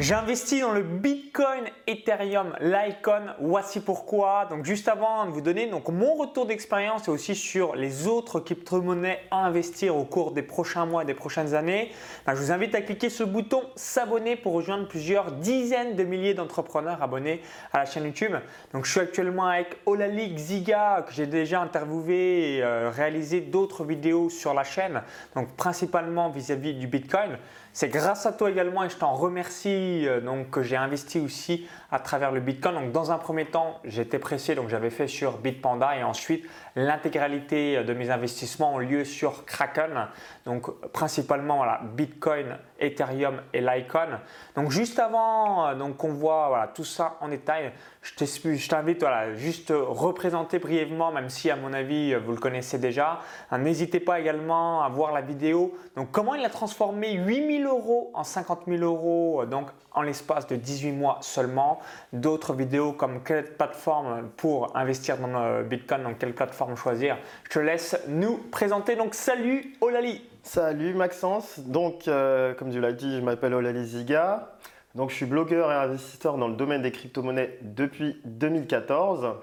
J'investis dans le Bitcoin, Ethereum, Litecoin. Voici pourquoi. Donc juste avant de vous donner mon retour d'expérience et aussi sur les autres crypto-monnaies à investir au cours des prochains mois et des prochaines années, ben, je vous invite à cliquer sur le bouton s'abonner pour rejoindre plusieurs dizaines de milliers d'entrepreneurs abonnés à la chaîne YouTube. Donc je suis actuellement avec Olalik Ziga que j'ai déjà interviewé et euh, réalisé d'autres vidéos sur la chaîne. Donc principalement vis-à-vis -vis du Bitcoin. C'est grâce à toi également et je t'en remercie euh, donc, que j'ai investi aussi à travers le Bitcoin. Donc, dans un premier temps, j'étais pressé, donc j'avais fait sur Bitpanda et ensuite l'intégralité de mes investissements ont lieu sur Kraken. Donc, principalement Bitcoin, Ethereum et Litecoin. Donc, juste avant euh, donc, qu'on voit tout ça en détail, je t'invite voilà, juste représenter brièvement, même si à mon avis vous le connaissez déjà. N'hésitez pas également à voir la vidéo. Donc, comment il a transformé 8000 euros en 50 000 euros euh, en l'espace de 18 mois seulement. D'autres vidéos comme quelle plateforme pour investir dans le Bitcoin, donc quelle plateforme choisir. Je te laisse nous présenter. Donc salut Olali. Salut Maxence. Donc euh, comme tu l'as dit, je m'appelle Olali Ziga. Donc je suis blogueur et investisseur dans le domaine des crypto-monnaies depuis 2014.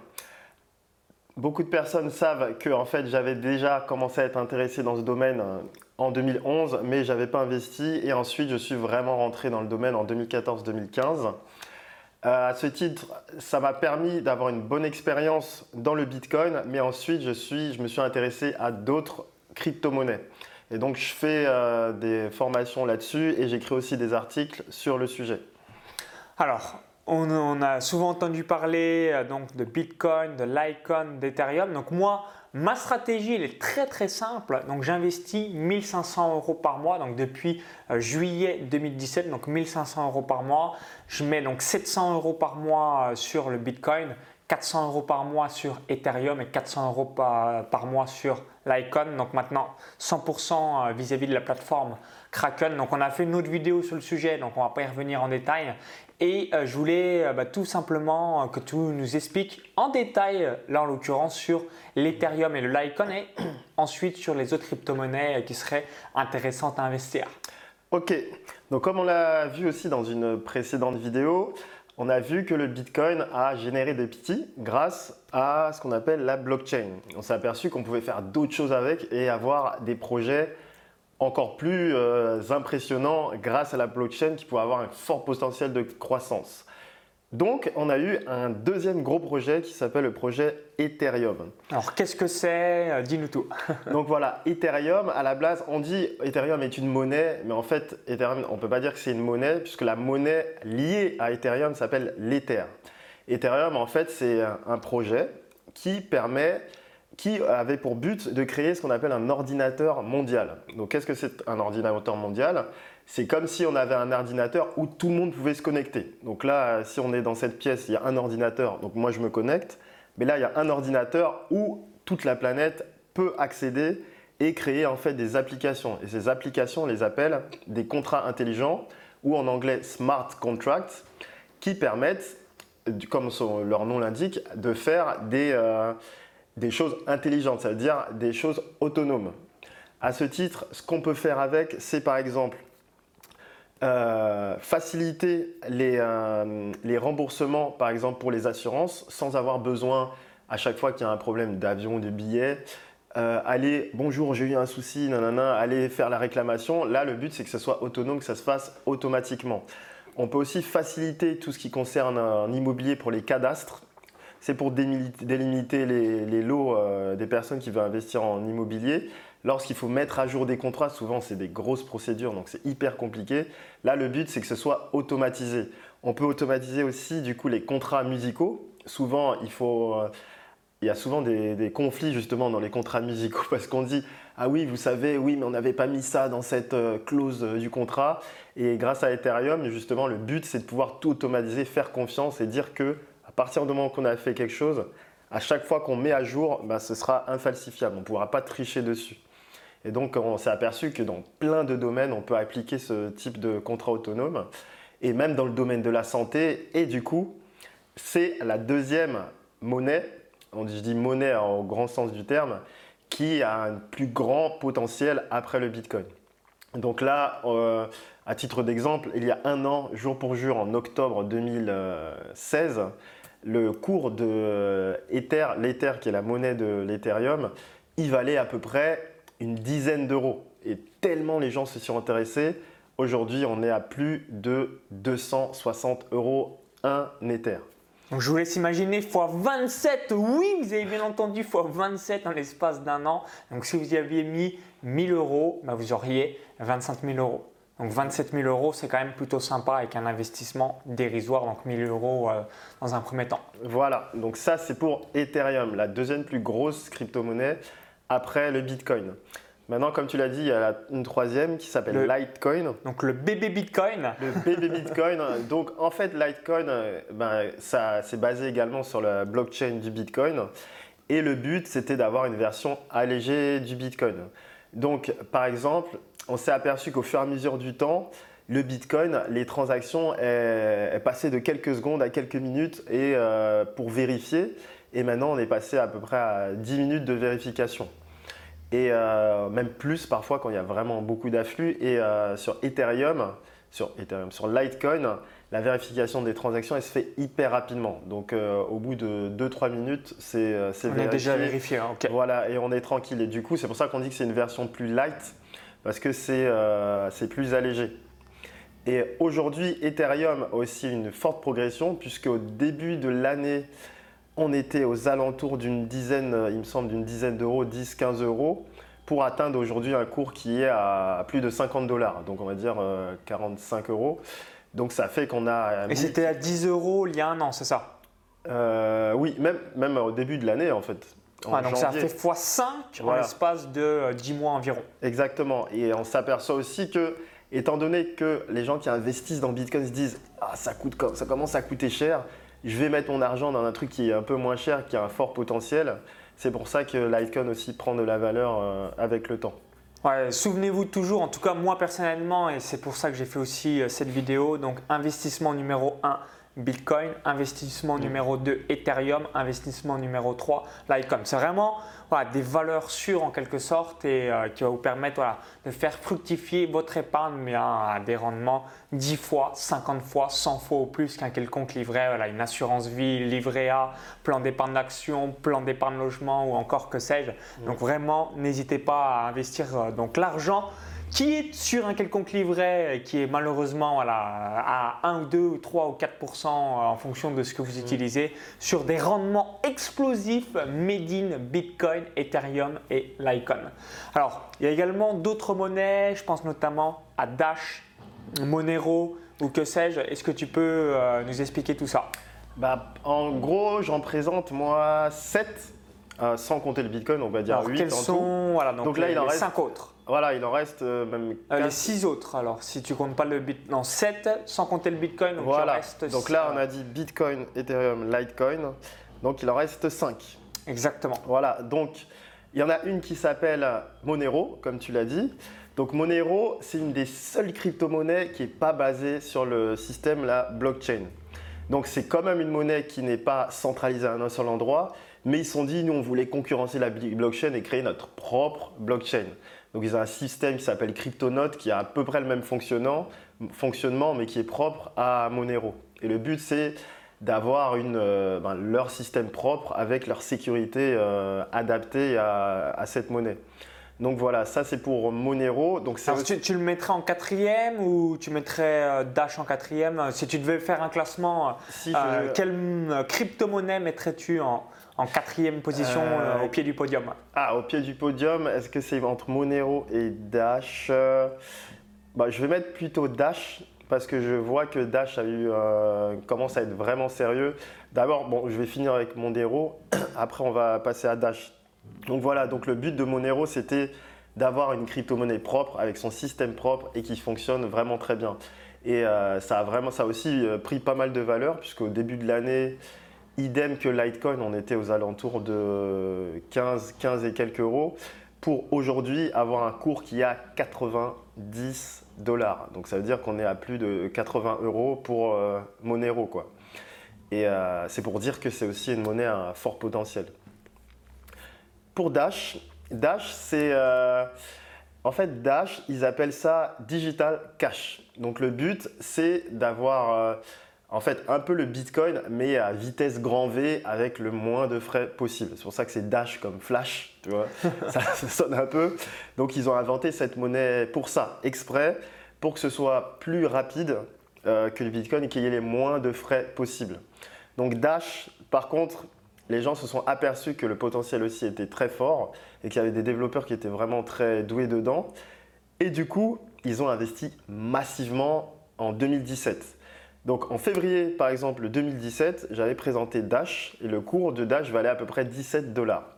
Beaucoup de personnes savent que en fait, j'avais déjà commencé à être intéressé dans ce domaine euh, en 2011, mais je n'avais pas investi. Et ensuite, je suis vraiment rentré dans le domaine en 2014-2015. Euh, à ce titre, ça m'a permis d'avoir une bonne expérience dans le Bitcoin, mais ensuite, je, suis, me suis intéressé à d'autres crypto-monnaies. Et donc, je fais euh, des formations là-dessus et j'écris aussi des articles sur le sujet. Alors, on, a souvent entendu parler euh, donc de Bitcoin, de Litecoin, d'Ethereum. Donc moi, ma stratégie elle est très très simple. Donc j'investis 1500 euros par mois. Donc depuis euh, juillet 2017, donc 1500 euros par mois. Je mets donc 700 euros par mois euh, sur le Bitcoin, 400 euros par mois sur Ethereum et 400 euros par, mois sur Litecoin. Donc maintenant 100% vis-à-vis de la plateforme Kraken. Donc on a fait une autre vidéo sur le sujet, donc on va pas y revenir en détail. Et euh, je voulais euh, bah, tout simplement euh, que tu nous expliques en détail, là en l'occurrence, sur l'Ethereum et le Litecoin et ensuite sur les autres crypto-monnaies qui seraient intéressantes à investir. Ok, donc comme on l'a vu aussi dans une précédente vidéo, on a vu que le Bitcoin a généré des petits grâce à ce qu'on appelle la blockchain. On s'est aperçu qu'on pouvait faire d'autres choses avec et avoir des projets encore plus euh, impressionnant grâce à la blockchain qui pourrait avoir un fort potentiel de croissance. Donc, on a eu un deuxième gros projet qui s'appelle le projet Ethereum. Alors, qu'est-ce que c'est? Euh, Dis-nous tout. Donc voilà, Ethereum, à la base, on dit Ethereum est une monnaie, mais en fait, Ethereum, on ne peut pas dire que c'est une monnaie, puisque la monnaie liée à Ethereum s'appelle l'Ether. Ethereum, en fait, c'est un projet qui permet qui avait pour but de créer ce qu'on appelle un ordinateur mondial. Donc qu'est-ce que c'est un ordinateur mondial? C'est comme si on avait un ordinateur où tout le monde pouvait se connecter. Donc là, si on est dans cette pièce, il y a un ordinateur, donc moi je me connecte, mais là il y a un ordinateur où toute la planète peut accéder et créer en fait des applications. Et ces applications, on les appelle des contrats intelligents ou en anglais smart contracts qui permettent, comme leur nom l'indique, de faire des... Euh, des choses intelligentes, ça veut dire des choses autonomes. À ce titre, ce qu'on peut faire avec, c'est par exemple euh, faciliter euh, les, remboursements, par exemple pour les assurances, sans avoir besoin à chaque fois qu'il y a un problème d'avion, de billets, euh, aller bonjour, j'ai eu un souci, nanana, aller faire la réclamation. Là, le but c'est que ce soit autonome, que ça se fasse automatiquement. On peut aussi faciliter tout ce qui concerne un immobilier pour les cadastres c'est pour délimiter les, lots euh, des personnes qui veulent investir en immobilier. Lorsqu'il faut mettre à jour des contrats, souvent c'est des grosses procédures, donc c'est hyper compliqué. Là, le but, c'est que ce soit automatisé. On peut automatiser aussi du coup les contrats musicaux. Souvent, il. Euh, y a souvent des, conflits justement dans les contrats musicaux parce qu'on dit ah oui vous savez oui mais on n'avait pas mis ça dans cette euh, clause du contrat et grâce à Ethereum justement le but c'est de pouvoir tout automatiser faire confiance et dire que à partir du moment qu'on a fait quelque chose, à chaque fois qu'on met à jour, bah, ce sera infalsifiable. On ne pourra pas tricher dessus. Et donc, on s'est aperçu que dans plein de domaines, on peut appliquer ce type de contrat autonome, et même dans le domaine de la santé. Et du coup, c'est la deuxième monnaie, je dis monnaie au grand sens du terme, qui a un plus grand potentiel après le Bitcoin. Donc là, euh, à titre d'exemple, il y a un an, jour pour jour, en octobre 2016, le cours de euh, Ether, l'Ether qui est la monnaie de l'Ethereum, il valait à peu près une dizaine d'euros. Et tellement les gens se sont intéressés, aujourd'hui on est à plus de 260 euros un Ether. Donc je vous laisse imaginer x 27, oui, vous avez bien entendu, x 27 en l'espace d'un an. Donc si vous y aviez mis 1000 euros, bah, vous auriez 25 000 euros. Donc 27 000 euros, c'est quand même plutôt sympa avec un investissement dérisoire, donc 1000 euros euh, dans un premier temps. Voilà, donc ça c'est pour Ethereum, la deuxième plus grosse crypto-monnaie après le Bitcoin. Maintenant, comme tu l'as dit, il y a une troisième qui s'appelle Litecoin. Donc le bébé Bitcoin. Le bébé Bitcoin. donc en fait, Litecoin, euh, ben, ça c'est basé également sur la blockchain du Bitcoin. Et le but, c'était d'avoir une version allégée du Bitcoin. Donc, par exemple, on s'est aperçu qu'au fur et à mesure du temps, le Bitcoin, les transactions est, passé de quelques secondes à quelques minutes et euh, pour vérifier. Et maintenant, on est passé à peu près à 10 minutes de vérification et euh, même plus parfois quand il y a vraiment beaucoup d'afflux. Et euh, sur Ethereum, sur Ethereum, sur Litecoin, la vérification des transactions elle se fait hyper rapidement. Donc euh, au bout de 2-3 minutes, c'est On est déjà vérifié, hein, Voilà, et on est tranquille. Et du coup, c'est pour ça qu'on dit que c'est une version plus light, parce que c'est plus allégé. Et aujourd'hui, Ethereum a aussi une forte progression, puisque au début de l'année on était aux alentours d'une dizaine, il me semble, d'une dizaine d'euros, 10, 15 euros, pour atteindre aujourd'hui un cours qui est à plus de 50 dollars, donc on va dire 45 euh, euros. Donc ça fait qu'on a. Et c'était à 10 euros il y a un an, c'est ça? Euh, Oui, même, même au début de l'année en fait. donc ça fait x5 en l'espace de 10 euh, mois environ. Exactement. Et on s'aperçoit aussi que, étant donné que les gens qui investissent dans Bitcoin se disent Ah, ça, coûte, ça commence à coûter cher, je vais mettre mon argent dans un truc qui est un peu moins cher, qui a un fort potentiel. C'est pour ça que Litecoin aussi prend de la valeur euh, avec le temps. Souvenez-vous toujours, en tout cas moi personnellement, et c'est pour ça que j'ai fait aussi euh, cette vidéo, donc investissement numéro 1, Bitcoin, investissement mm. numéro 2 Ethereum, investissement numéro 3 Litecoin. C'est vraiment des valeurs sûres en quelque sorte et euh, qui va vous permettre de faire fructifier votre épargne mais à des rendements 10 fois, 50 fois, 100 fois au plus qu'un quelconque livret, voilà, une assurance vie, livret A, plan d'épargne d'action, plan d'épargne logement ou encore que sais-je. Mm. Donc vraiment, n'hésitez pas à investir euh, donc l'argent qui est sur un quelconque livret qui est malheureusement à 1 ou 2 ou 3 ou 4% euh, en fonction de ce que vous mm. utilisez sur des rendements explosifs made in Bitcoin, Ethereum et Litecoin. Alors, il y a également d'autres monnaies, je pense notamment à Dash, Monero ou que sais-je. Est-ce que tu peux euh, nous expliquer tout ça? Bah, En gros, j'en présente moi 7 euh, sans compter le Bitcoin, on va dire alors, 8 quels sont, voilà, donc, là, il en reste 5 autres. Voilà, il en reste euh, même. Euh, les 6 autres, alors, si tu comptes pas le Bitcoin. Non, 7 sans compter le Bitcoin. Donc voilà. Il reste donc là, on a dit Bitcoin, Ethereum, Litecoin. Donc il en reste 5. Exactement. Voilà, donc il y en a une qui s'appelle Monero, comme tu l'as dit. Donc Monero, c'est une des seules crypto-monnaies qui n'est pas basée sur le système la blockchain. Donc c'est quand même une monnaie qui n'est pas centralisée à un seul endroit, mais ils se sont dit, nous on voulait concurrencer la blockchain et créer notre propre blockchain. Donc ils ont un système qui s'appelle CryptoNote qui a à peu près le même fonctionnement, mais qui est propre à Monero. Et le but c'est d'avoir euh, ben, leur système propre avec leur sécurité euh, adaptée à, cette monnaie. Donc voilà, ça c'est pour Monero. Donc tu, le mettrais en quatrième ou tu mettrais euh, Dash en quatrième? Si tu devais faire un classement, quelle crypto-monnaie mettrais-tu en, en quatrième position au pied du podium Ah, au pied du podium, est-ce que c'est entre Monero et Dash? Bah, Je vais mettre plutôt Dash parce que je vois que Dash a eu, euh, commence à être vraiment sérieux. D'abord, bon, je vais finir avec Monero, après on va passer à Dash. Donc voilà, donc le but de Monero, c'était d'avoir une crypto-monnaie propre avec son système propre et qui fonctionne vraiment très bien. Et euh, ça a vraiment, ça a aussi euh, pris pas mal de valeur puisqu'au début de l'année, idem que Litecoin, on était aux alentours de 15, 15 et quelques euros pour aujourd'hui avoir un cours qui a 90 dollars. Donc ça veut dire qu'on est à plus de 80 euros pour euh, Monero. Et euh, c'est pour dire que c'est aussi une monnaie à fort potentiel. Pour Dash, Dash c'est... Euh, En fait, Dash, ils appellent ça Digital Cash. Donc le but, c'est d'avoir en fait un peu le Bitcoin, mais à vitesse grand V avec le moins de frais possible. C'est pour ça que c'est Dash comme Flash, tu vois. ça, sonne un peu. Donc ils ont inventé cette monnaie pour ça, exprès, pour que ce soit plus rapide euh, que le Bitcoin et qu'il y ait les moins de frais possibles. Donc Dash, par contre, les gens se sont aperçus que le potentiel aussi était très fort et qu'il y avait des développeurs qui étaient vraiment très doués dedans. Et du coup, ils ont investi massivement en 2017. Donc en février, par exemple, 2017, j'avais présenté Dash et le cours de Dash valait à peu près 17 dollars.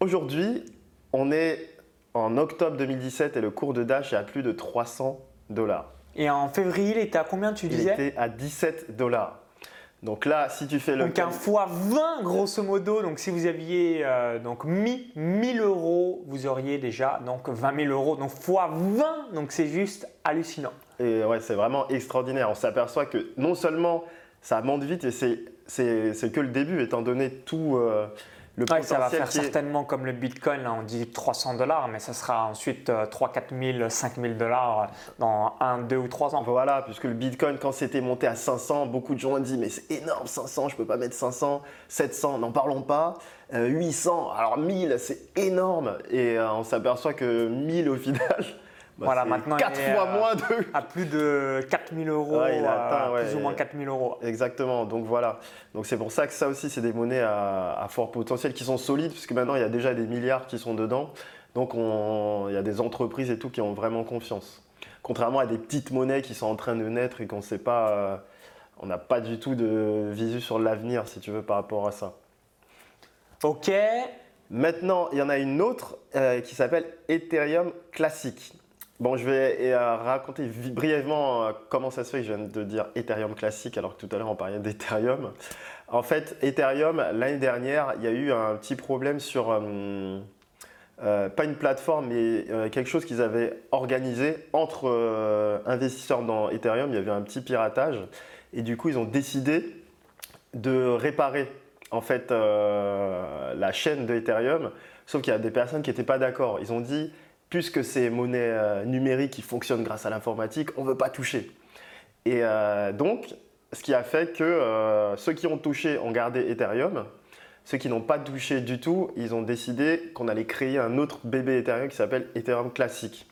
Aujourd'hui, on est en octobre 2017 et le cours de Dash est à plus de 300 dollars. Et en février, il était à combien tu disais? Il était à 17 dollars. Donc là, si tu fais le. Donc un fois 20 grosso modo. Donc si vous aviez euh, donc mis 1000 euros, vous auriez déjà donc 20 000 euros. Donc fois 20, donc c'est juste hallucinant. Et ouais, c'est vraiment extraordinaire. On s'aperçoit que non seulement ça monte vite et c'est que le début, étant donné tout. Euh, ça va faire certainement comme le Bitcoin, on dit 300 dollars, mais ça sera ensuite 3, 4 000, 5 000 dollars dans 1, 2 ou 3 ans. Voilà, puisque le Bitcoin, quand c'était monté à 500, beaucoup de gens ont dit mais c'est énorme 500, je ne peux pas mettre 500, 700, n'en parlons pas, 800, euh, alors 1000, c'est énorme. Et euh, on s'aperçoit que 1000 au final, bah, voilà, maintenant 4 il fois moins de... à plus de 4000 euros, il atteint, plus ou moins 4000 euros. Exactement, donc voilà. Donc c'est pour ça que ça aussi, c'est des monnaies à, fort potentiel qui sont solides, puisque maintenant il y a déjà des milliards qui sont dedans. Donc il y a des entreprises et tout qui ont vraiment confiance. Contrairement à des petites monnaies qui sont en train de naître et qu'on ne sait pas, euh, on n'a pas du tout de visu sur l'avenir, si tu veux, par rapport à ça. Ok. Maintenant, il y en a une autre euh, qui s'appelle Ethereum Classic. Bon, je vais euh, raconter brièvement euh, comment ça se fait que je viens de dire Ethereum classique alors que tout à l'heure on parlait d'Ethereum. En fait, Ethereum, l'année dernière, il y a eu un petit problème sur, euh, pas une plateforme, mais quelque chose qu'ils avaient organisé entre investisseurs dans Ethereum. Il y avait un petit piratage et du coup, ils ont décidé de réparer en fait la chaîne de Ethereum. Sauf qu'il y a des personnes qui n'étaient pas d'accord. Ils ont dit puisque c'est monnaie euh, numérique qui fonctionne grâce à l'informatique, on ne veut pas toucher. Et euh, donc, ce qui a fait que euh, ceux qui ont touché ont gardé Ethereum. Ceux qui n'ont pas touché du tout, ils ont décidé qu'on allait créer un autre bébé Ethereum qui s'appelle Ethereum classique.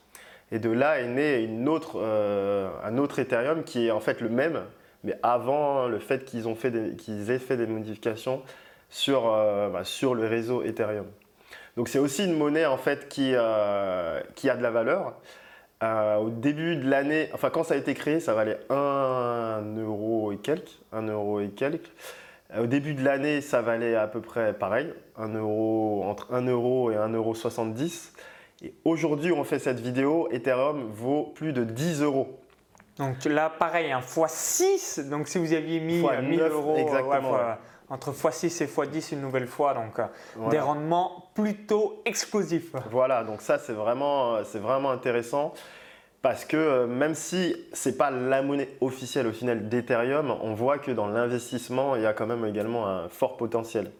Et de là est né un autre Ethereum qui est en fait le même, mais avant le fait qu'ils aient fait des modifications sur, bah, sur le réseau Ethereum. Donc c'est aussi une monnaie en fait qui, euh, qui a de la valeur. Euh, au début de l'année, enfin quand ça a été créé, ça valait 1 euro et quelques. 1 euro et quelques. Euh, au début de l'année, ça valait à peu près pareil, 1 euro, entre 1 euro et 1 euro 70. Et aujourd'hui, on fait cette vidéo, Ethereum vaut plus de 10 euros. Donc là, pareil, un x6. Donc si vous aviez mis 1000 euros, exactement, entre x6 et x10 une nouvelle fois. Donc euh, des rendements plutôt explosifs. Voilà, donc ça c'est vraiment, euh, c'est vraiment intéressant. Parce que euh, même si ce n'est pas la monnaie officielle au final d'Ethereum, on voit que dans l'investissement, il y a quand même également un fort potentiel.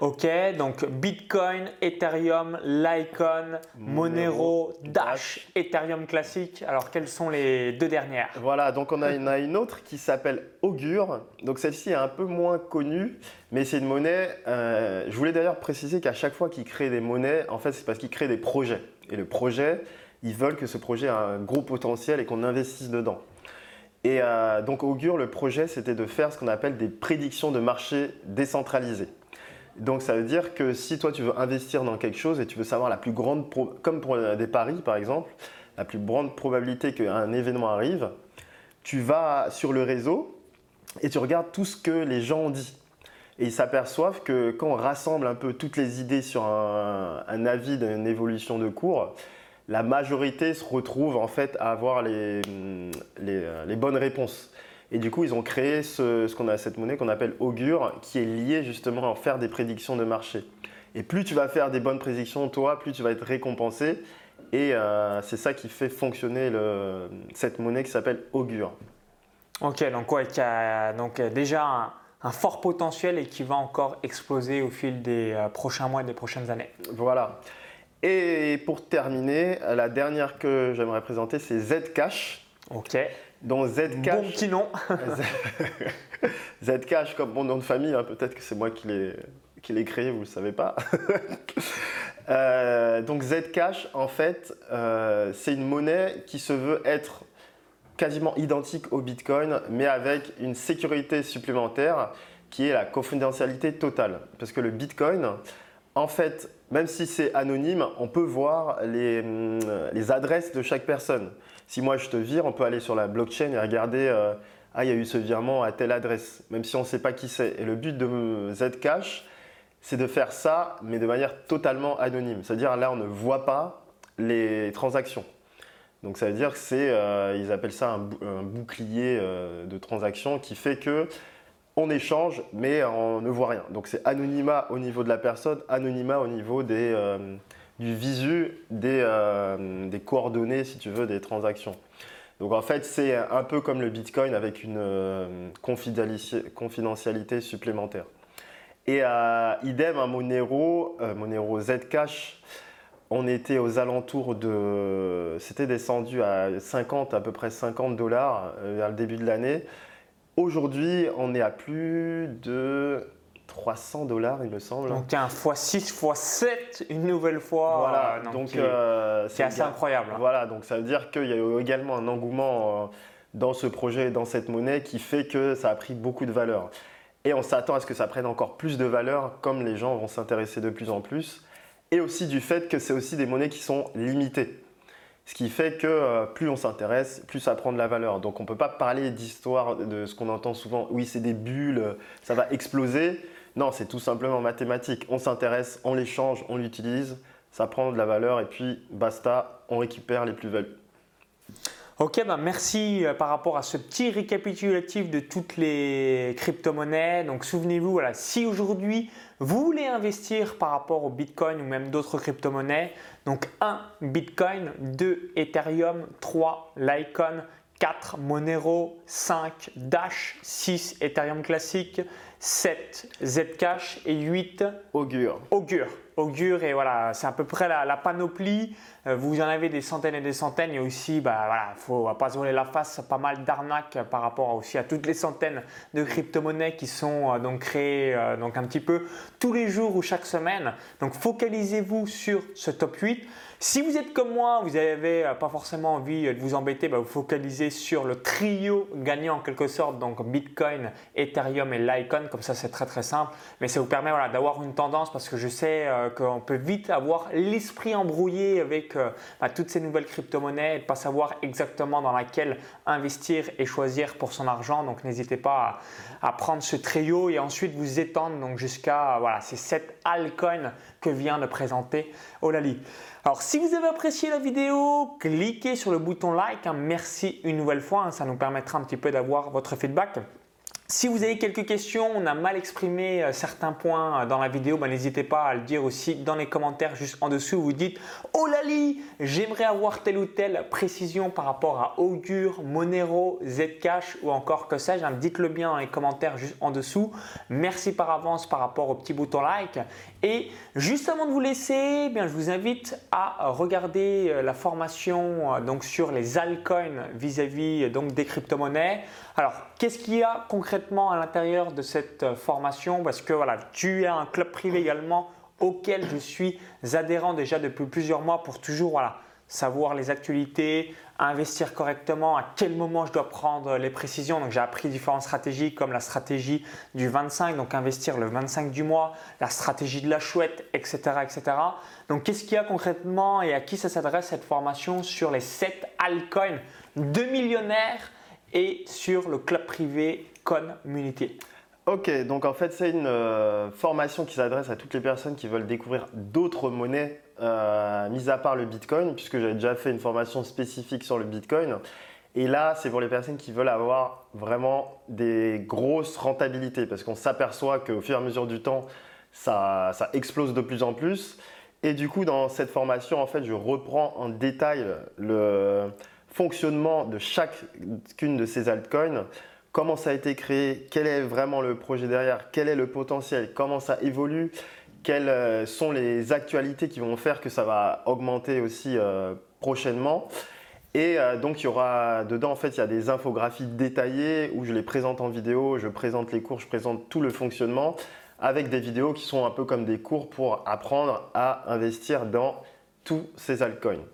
Ok, donc Bitcoin, Ethereum, Litecoin, Monero, Dash, Ethereum classique. Alors, quelles sont les deux dernières Voilà, donc on a une, une autre qui s'appelle Augure. Donc, celle-ci est un peu moins connue, mais c'est une monnaie. Euh, je voulais d'ailleurs préciser qu'à chaque fois qu'ils créent des monnaies, en fait, c'est parce qu'ils créent des projets. Et le projet, ils veulent que ce projet ait un gros potentiel et qu'on investisse dedans. Et euh, donc, Augure, le projet, c'était de faire ce qu'on appelle des prédictions de marché décentralisées. Donc ça veut dire que si toi tu veux investir dans quelque chose et tu veux savoir la plus grande, comme pour des paris par exemple, la plus grande probabilité qu'un événement arrive, tu vas sur le réseau et tu regardes tout ce que les gens ont dit. Et ils s'aperçoivent que quand on rassemble un peu toutes les idées sur un, avis d'une évolution de cours, la majorité se retrouve en fait à avoir les bonnes réponses. Et du coup, ils ont créé ce, qu'on a cette monnaie qu'on appelle Augure, qui est liée justement à faire des prédictions de marché. Et plus tu vas faire des bonnes prédictions, toi, plus tu vas être récompensé. Et euh, c'est ça qui fait fonctionner cette monnaie qui s'appelle Augure. Ok, donc, ouais, y a donc déjà un, fort potentiel et qui va encore exploser au fil des euh, prochains mois et des prochaines années. Voilà. Et pour terminer, la dernière que j'aimerais présenter, c'est Zcash. Ok. Donc Zcash. Bon petit nom. Zcash comme mon nom de famille, hein. peut-être que c'est moi qui l'ai créé, vous ne le savez pas. Euh, donc Zcash, en fait, euh, c'est une monnaie qui se veut être quasiment identique au Bitcoin, mais avec une sécurité supplémentaire qui est la confidentialité totale. Parce que le Bitcoin, en fait, même si c'est anonyme, on peut voir les, hum, les, adresses de chaque personne. Si moi je te vire, on peut aller sur la blockchain et regarder, euh, ah, il y a eu ce virement à telle adresse, même si on ne sait pas qui c'est. Et le but de Zcash, c'est de faire ça, mais de manière totalement anonyme. C'est-à-dire là, on ne voit pas les transactions. Donc ça veut dire que c'est, euh, ils appellent ça un, bouclier euh, de transactions qui fait que on échange, mais on ne voit rien. Donc c'est anonymat au niveau de la personne, anonymat au niveau des, du visu, des, des, coordonnées, si tu veux, des transactions. Donc en fait, c'est un peu comme le Bitcoin avec une confidentialité supplémentaire. Et idem à Monero, Monero Zcash, on était aux alentours de. C'était descendu à 50, à peu près 50 dollars euh, vers le début de l'année. Aujourd'hui, on est à plus de 300 dollars, il me semble. Donc, un x6, x7, une nouvelle fois. Voilà, euh, donc euh, c'est assez incroyable. Voilà, donc ça veut dire qu'il y a également un engouement dans ce projet, dans cette monnaie, qui fait que ça a pris beaucoup de valeur. Et on s'attend à ce que ça prenne encore plus de valeur, comme les gens vont s'intéresser de plus en plus et aussi du fait que c'est aussi des monnaies qui sont limitées. Ce qui fait que euh, plus on s'intéresse, plus ça prend de la valeur. Donc on ne peut pas parler d'histoire de ce qu'on entend souvent, oui c'est des bulles, ça va exploser. Non, c'est tout simplement mathématique. On s'intéresse, on l'échange, on l'utilise, ça prend de la valeur et puis basta, on récupère les plus-values. Ok, ben merci euh, par rapport à ce petit récapitulatif de toutes les crypto-monnaies. Donc souvenez-vous, voilà, si aujourd'hui vous voulez investir par rapport au Bitcoin ou même d'autres crypto-monnaies, donc 1 Bitcoin, 2 Ethereum, 3 Litecoin, 4 Monero, 5 Dash, 6 Ethereum classique, 7 Zcash et 8 Augure. Augure. Augure et voilà, c'est à peu près la, panoplie. Euh, vous en avez des centaines et des centaines et aussi, bah voilà, faut pas se voler la face, pas mal d'arnaques par rapport aussi à toutes les centaines de crypto-monnaies qui sont euh, donc créées euh, donc un petit peu tous les jours ou chaque semaine. Donc focalisez-vous sur ce top 8. Si vous êtes comme moi, vous n'avez pas forcément envie de vous embêter, bah, vous focalisez sur le trio gagnant en quelque sorte, donc Bitcoin, Ethereum et Litecoin. Comme ça, c'est très très simple. Mais ça vous permet voilà, d'avoir une tendance parce que je sais qu'on peut vite avoir l'esprit embrouillé avec euh, bah, toutes ces nouvelles crypto-monnaies et pas savoir exactement dans laquelle investir et choisir pour son argent. Donc n'hésitez pas à, prendre ce trio et ensuite vous étendre jusqu'à voilà, ces 7 altcoins que vient de présenter Olali. Alors si vous avez apprécié la vidéo, cliquez sur le bouton like. Hein. merci une nouvelle fois, hein. ça nous permettra un petit peu d'avoir votre feedback. Si vous avez quelques questions, on a mal exprimé euh, certains points euh, dans la vidéo, bah, n'hésitez pas à le dire aussi dans les commentaires juste en dessous. Vous dites Oh Lali, j'aimerais avoir telle ou telle précision par rapport à Augure, Monero, Zcash ou encore que sais-je. Hein, dites-le bien dans les commentaires juste en dessous. Merci par avance par rapport au petit bouton like. Et juste avant de vous laisser, je vous invite à regarder euh, la formation donc, sur les altcoins vis-à-vis des crypto-monnaies. Alors, qu'est-ce qu'il y a concrètement à l'intérieur de cette euh, formation? Parce que voilà, tu as un club privé également auquel je suis adhérent déjà depuis plusieurs mois pour toujours savoir les actualités, investir correctement, à quel moment je dois prendre les précisions. Donc j'ai appris différentes stratégies comme la stratégie du 25, donc investir le 25 du mois, la stratégie de la chouette, etc. etc. Donc qu'est-ce qu'il y a concrètement et à qui ça s'adresse cette formation sur les 7 altcoins? De millionnaires et sur le club privé Community. Ok, donc en fait c'est une euh, formation qui s'adresse à toutes les personnes qui veulent découvrir d'autres monnaies, euh, mis à part le Bitcoin, puisque j'avais déjà fait une formation spécifique sur le Bitcoin. Et là, c'est pour les personnes qui veulent avoir vraiment des grosses rentabilités, parce qu'on s'aperçoit qu'au fur et à mesure du temps, ça, ça, explose de plus en plus. Et du coup, dans cette formation, en fait, je reprends en détail le, fonctionnement de chacune de ces altcoins, comment ça a été créé, quel est vraiment le projet derrière, quel est le potentiel, comment ça évolue, quelles euh, sont les actualités qui vont faire que ça va augmenter aussi euh, prochainement. Et euh, donc il y aura dedans en fait il y a des infographies détaillées où je les présente en vidéo, je présente les cours, je présente tout le fonctionnement avec des vidéos qui sont un peu comme des cours pour apprendre à investir dans tous ces altcoins.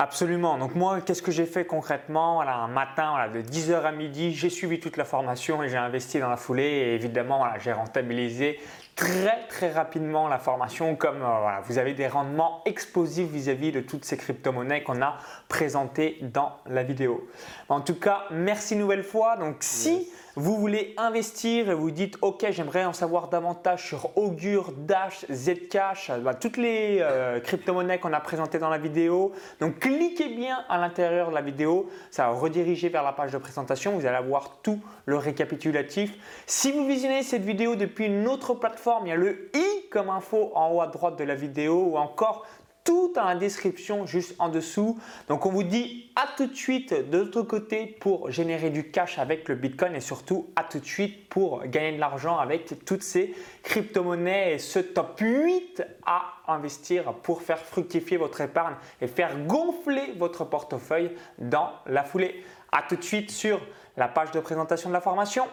Absolument. Donc moi, qu'est-ce que j'ai fait concrètement? Voilà, Un matin, voilà, de 10h à midi, j'ai suivi toute la formation et j'ai investi dans la foulée. Et évidemment, j'ai rentabilisé très très rapidement la formation comme euh, voilà, vous avez des rendements explosifs vis-à-vis de toutes ces crypto-monnaies qu'on a présentées dans la vidéo. En tout cas, merci une nouvelle fois. Donc si vous voulez investir et vous dites ok j'aimerais en savoir davantage sur Augur, Dash, Zcash, bah, toutes les euh, crypto-monnaies qu'on a présentées dans la vidéo. Donc cliquez bien à l'intérieur de la vidéo, ça va rediriger vers la page de présentation, vous allez avoir tout le récapitulatif. Si vous visionnez cette vidéo depuis une autre plateforme, il y a le i comme info en haut à droite de la vidéo ou encore tout dans la description juste en dessous. Donc on vous dit à tout de suite de l'autre côté pour générer du cash avec le Bitcoin et surtout à tout de suite pour gagner de l'argent avec toutes ces crypto-monnaies et ce top 8 à investir pour faire fructifier votre épargne et faire gonfler votre portefeuille dans la foulée. À tout de suite sur la page de présentation de la formation.